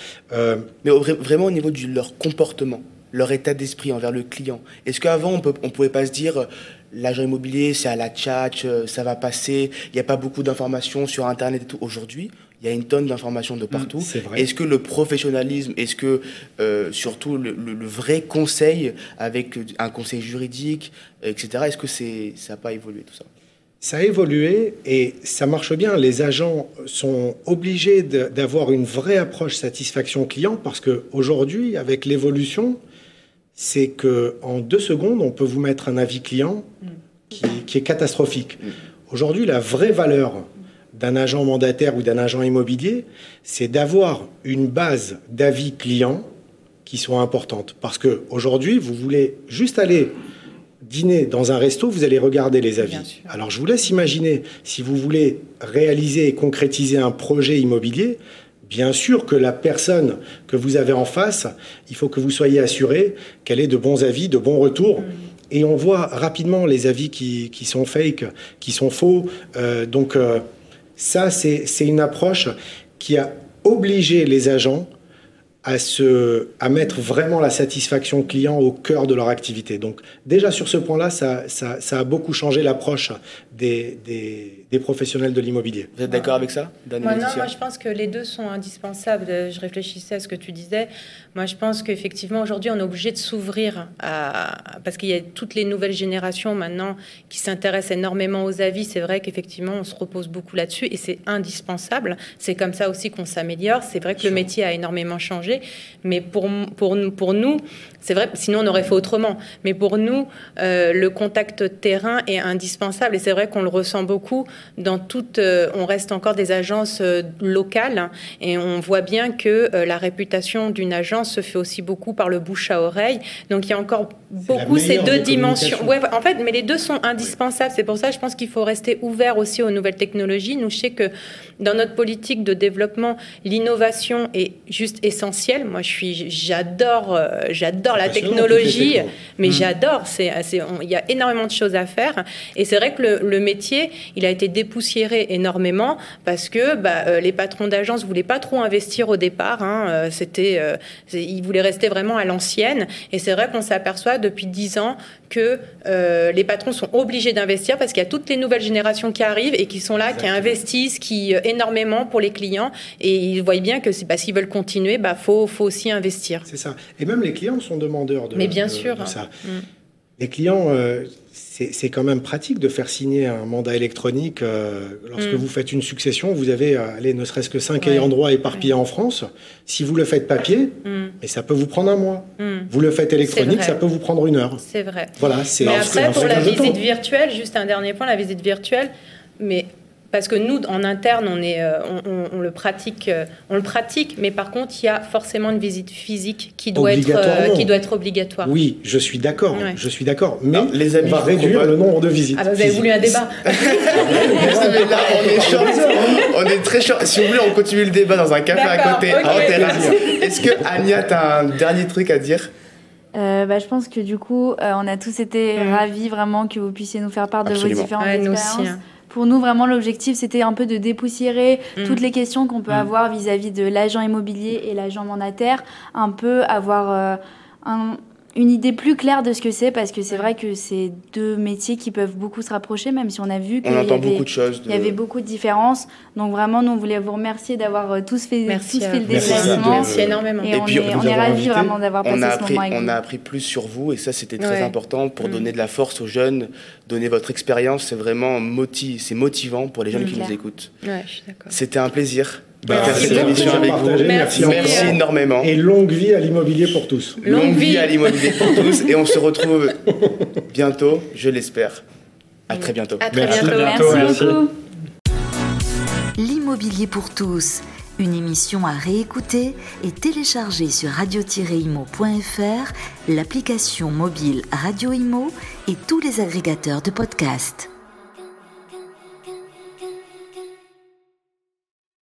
Mais vraiment au niveau de leur comportement, leur état d'esprit envers le client. Est-ce qu'avant, on ne pouvait pas se dire l'agent immobilier, c'est à la chat, ça va passer, il n'y a pas beaucoup d'informations sur Internet et tout. Aujourd'hui, il y a une tonne d'informations de partout. Mm, est-ce que le professionnalisme, est-ce que euh, surtout le, vrai conseil avec un conseil juridique, etc., est-ce que c'est, ça n'a pas évolué tout ça? Ça a évolué et ça marche bien. Les agents sont obligés d'avoir une vraie approche satisfaction client parce qu'aujourd'hui, avec l'évolution, c'est qu'en deux secondes, on peut vous mettre un avis client mm. qui, qui est catastrophique. Mm. Aujourd'hui, la vraie valeur d'un agent mandataire ou d'un agent immobilier, c'est d'avoir une base d'avis clients qui soit importante. Parce qu'aujourd'hui, vous voulez juste aller dîner dans un resto, vous allez regarder les avis. Alors je vous laisse imaginer, si vous voulez réaliser et concrétiser un projet immobilier, bien sûr que la personne que vous avez en face, il faut que vous soyez assuré qu'elle ait de bons avis, de bons retours. Mm. Et on voit rapidement les avis qui, sont fake, qui sont faux. Euh, donc euh, ça, c'est une approche qui a obligé les agents à, se, à mettre vraiment la satisfaction client au cœur de leur activité. Donc déjà sur ce point-là, ça, ça, a beaucoup changé l'approche des, des, des, professionnels de l'immobilier. Vous êtes d'accord avec ça moi, non, moi je pense que les deux sont indispensables. Je réfléchissais à ce que tu disais. Moi je pense qu'effectivement aujourd'hui on est obligé de s'ouvrir à... parce qu'il y a toutes les nouvelles générations maintenant qui s'intéressent énormément aux avis. C'est vrai qu'effectivement on se repose beaucoup là-dessus et c'est indispensable. C'est comme ça aussi qu'on s'améliore. C'est vrai que le métier a énormément changé. Mais pour, pour, pour nous, c'est vrai, sinon on aurait fait autrement. Mais pour nous, euh, le contact terrain est indispensable. Et c'est vrai qu'on le ressent beaucoup dans toute. Euh, on reste encore des agences euh, locales et on voit bien que la réputation d'une agence se fait aussi beaucoup par le bouche à oreille. Donc il y a encore beaucoup ces deux dimensions. Ouais, en fait, mais les deux sont indispensables. C'est pour ça, je pense qu'il faut rester ouvert aussi aux nouvelles technologies. Nous, je sais que dans notre politique de développement, l'innovation est juste essentielle. Moi, je suis, j'adore, j'adore la technologie, mais mm. j'adore. C'est, il y a énormément de choses à faire. Et c'est vrai que le, métier, il a été dépoussiéré énormément parce que bah, euh, les patrons d'agence voulaient pas trop investir au départ. Hein. Euh, c'était, euh, ils voulaient rester vraiment à l'ancienne. Et c'est vrai qu'on s'aperçoit depuis dix ans que les patrons sont obligés d'investir parce qu'il y a toutes les nouvelles générations qui arrivent et qui sont là, qui investissent, qui énormément pour les clients. Et ils voient bien que parce qu'ils veulent continuer, bah faut, faut aussi investir. C'est ça. Et même les clients sont demandeurs de, Mais bien sûr. ça. Mm. Les clients, euh, c'est quand même pratique de faire signer un mandat électronique. euh, lorsque Mm. vous faites une succession, vous avez, euh, allez, ne serait-ce que cinq ayants droit éparpillés en France. Si vous le faites papier, Mm, mais ça peut vous prendre un mois. mm. Vous le faites électronique, ça peut vous prendre une heure. C'est vrai. Voilà, c'est Mais après, pour la visite virtuelle, juste un dernier point, la visite virtuelle, mais parce que nous, en interne, on, est, euh, on, on- on le pratique, euh, on le pratique, mais par contre, il y a forcément une visite physique qui doit être, euh, qui doit être obligatoire. Oui, je suis d'accord, Ouais. je suis d'accord. Mais Alors, les amis, on va réduire le nombre de visites. Ah bah, vous avez voulu un débat Mais là, on est chaud. On est très chaud. Si vous voulez, on continue le débat dans un café à côté, en terrasse. Est-ce que Anya, t'as un dernier truc à dire? Euh, bah, je pense que du coup, euh, on a tous été Mm. ravis vraiment que vous puissiez nous faire part de Absolument. vos différentes Ouais, nous expériences. aussi. hein. Pour nous, vraiment, l'objectif, c'était un peu de dépoussiérer Mm. toutes les questions qu'on peut Mm. avoir vis-à-vis de l'agent immobilier et l'agent mandataire, un peu avoir euh, un- une idée plus claire de ce que c'est, parce que c'est vrai que c'est deux métiers qui peuvent beaucoup se rapprocher, même si on a vu qu'il On y entend avait... beaucoup de choses. Il y avait beaucoup de différences. Donc vraiment, nous, on voulait vous remercier d'avoir euh, tous fait, Merci, tous fait le déplacement. Merci énormément. Et, Et on puis, est, on nous est ravis vraiment d'avoir passé on a, ce appris, moment avec on vous. a appris plus sur vous et ça c'était très Ouais. important pour Mm. donner de la force aux jeunes, donner votre expérience, c'est vraiment moti c'est motivant pour les jeunes Mm. qui nous Claire. écoutent. Ouais. C'était un plaisir Bah, Merci cette beaucoup. émission avec vous. Partagé, Merci. Merci, énormément. Et longue vie à l'immobilier pour tous. Longue Longue vie vie. à l'immobilier pour tous et on se retrouve bientôt, je l'espère. À très bientôt. À très Merci. bientôt. À bientôt, Merci merci. beaucoup. L'immobilier pour tous, une émission à réécouter et télécharger sur radio-imo.fr, l'application mobile Radio Imo et tous les agrégateurs de podcasts.